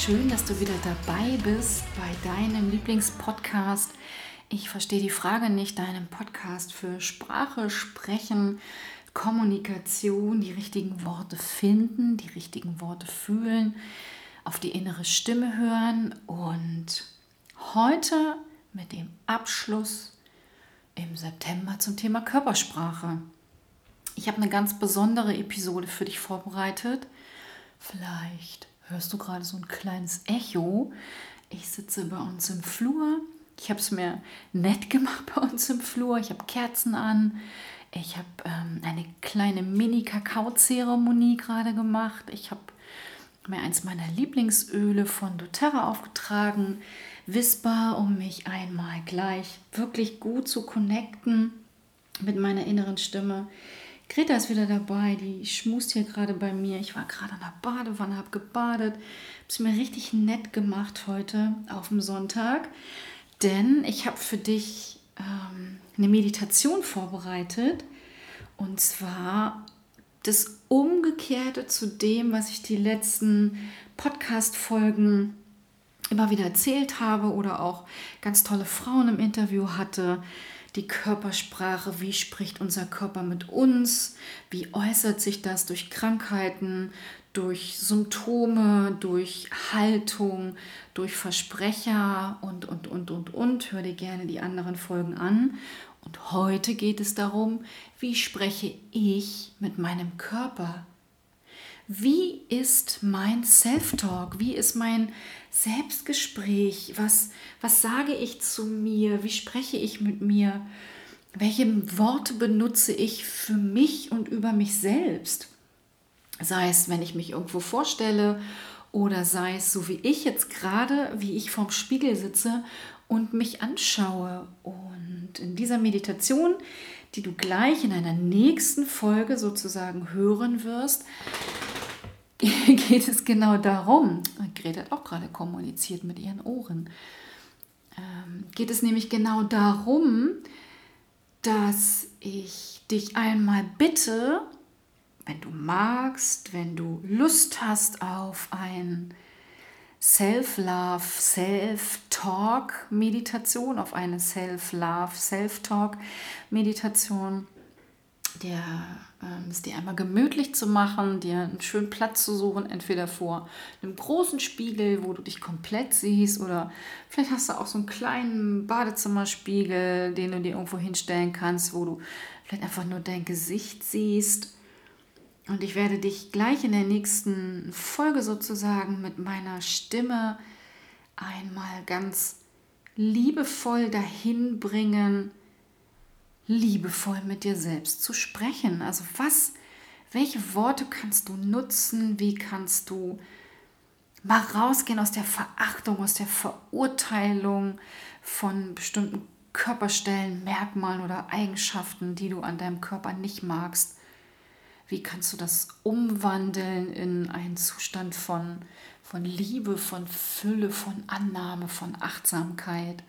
schön, dass du wieder dabei bist bei deinem Lieblingspodcast. Ich verstehe die Frage nicht, deinem Podcast für Sprache, Sprechen, Kommunikation, die richtigen Worte finden, die richtigen Worte fühlen, auf die innere Stimme hören und heute mit dem Abschluss im September zum Thema Körpersprache. Ich habe eine ganz besondere Episode für dich vorbereitet. Vielleicht hörst du gerade so ein kleines Echo. Ich sitze bei uns im Flur. Ich habe es mir nett gemacht bei uns im Flur. Ich habe Kerzen an. Ich habe ähm, eine kleine Mini-Kakao-Zeremonie gerade gemacht. Ich habe mir eins meiner Lieblingsöle von doTERRA aufgetragen. Whisper, um mich einmal gleich wirklich gut zu connecten mit meiner inneren Stimme. Greta ist wieder dabei, die schmust hier gerade bei mir. Ich war gerade an der Badewanne, habe gebadet, habe es mir richtig nett gemacht heute auf dem Sonntag, denn ich habe für dich ähm, eine Meditation vorbereitet. Und zwar das Umgekehrte zu dem, was ich die letzten Podcast-Folgen immer wieder erzählt habe oder auch ganz tolle Frauen im Interview hatte die Körpersprache, wie spricht unser Körper mit uns, wie äußert sich das durch Krankheiten, durch Symptome, durch Haltung, durch Versprecher und, und, und, und, und. Hör dir gerne die anderen Folgen an. Und heute geht es darum, wie spreche ich mit meinem Körper? Wie ist mein Self-Talk? Wie ist mein Selbstgespräch? Was, was sage ich zu mir? Wie spreche ich mit mir? Welche Worte benutze ich für mich und über mich selbst? Sei es, wenn ich mich irgendwo vorstelle oder sei es so wie ich jetzt gerade, wie ich vorm Spiegel sitze und mich anschaue. Und in dieser Meditation, die du gleich in einer nächsten Folge sozusagen hören wirst, geht es genau darum, Greta hat auch gerade kommuniziert mit ihren Ohren, ähm, geht es nämlich genau darum, dass ich dich einmal bitte, wenn du magst, wenn du Lust hast auf ein Self-Love, Self-Talk-Meditation, auf eine Self-Love, Self-Talk-Meditation, der, ähm, es dir einmal gemütlich zu machen, dir einen schönen Platz zu suchen, entweder vor einem großen Spiegel, wo du dich komplett siehst, oder vielleicht hast du auch so einen kleinen Badezimmerspiegel, den du dir irgendwo hinstellen kannst, wo du vielleicht einfach nur dein Gesicht siehst. Und ich werde dich gleich in der nächsten Folge sozusagen mit meiner Stimme einmal ganz liebevoll dahin bringen, liebevoll mit dir selbst zu sprechen. Also was, welche Worte kannst du nutzen? Wie kannst du mal rausgehen aus der Verachtung, aus der Verurteilung von bestimmten Körperstellen, Merkmalen oder Eigenschaften, die du an deinem Körper nicht magst? Wie kannst du das umwandeln in einen Zustand von, von Liebe, von Fülle, von Annahme, von Achtsamkeit,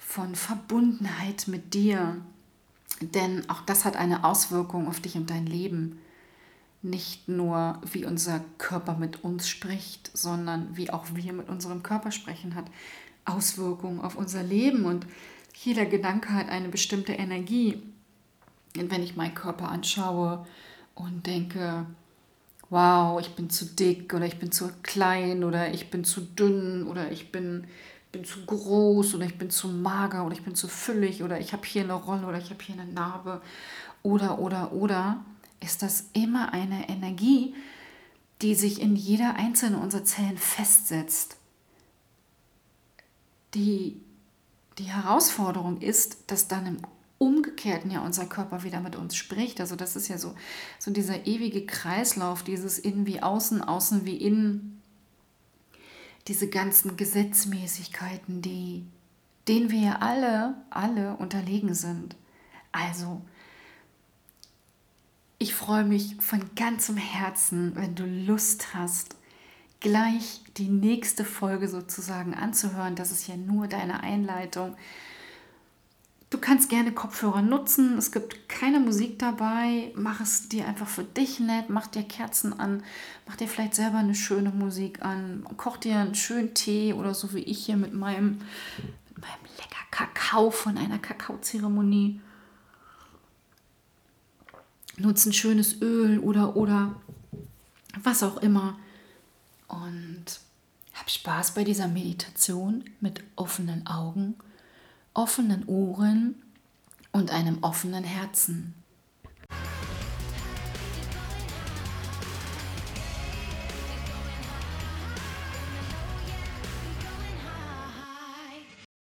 von Verbundenheit mit dir? Denn auch das hat eine Auswirkung auf dich und dein Leben. Nicht nur, wie unser Körper mit uns spricht, sondern wie auch wir mit unserem Körper sprechen, hat Auswirkungen auf unser Leben. Und jeder Gedanke hat eine bestimmte Energie. Und wenn ich meinen Körper anschaue und denke, wow, ich bin zu dick oder ich bin zu klein oder ich bin zu dünn oder ich bin bin zu groß oder ich bin zu mager oder ich bin zu füllig oder ich habe hier eine Rolle oder ich habe hier eine Narbe oder oder oder ist das immer eine Energie, die sich in jeder einzelnen unserer Zellen festsetzt. Die, die Herausforderung ist, dass dann im Umgekehrten ja unser Körper wieder mit uns spricht. Also das ist ja so, so dieser ewige Kreislauf, dieses Innen wie Außen, Außen wie Innen, diese ganzen Gesetzmäßigkeiten, die, denen wir ja alle, alle unterlegen sind. Also, ich freue mich von ganzem Herzen, wenn du Lust hast, gleich die nächste Folge sozusagen anzuhören. Das ist ja nur deine Einleitung. Du kannst gerne Kopfhörer nutzen. Es gibt keine Musik dabei, mach es dir einfach für dich nett, mach dir Kerzen an, mach dir vielleicht selber eine schöne Musik an, koch dir einen schönen Tee oder so wie ich hier mit meinem, mit meinem lecker Kakao von einer Kakaozeremonie. Nutze ein schönes Öl oder oder was auch immer. Und hab Spaß bei dieser Meditation mit offenen Augen, offenen Ohren und einem offenen Herzen.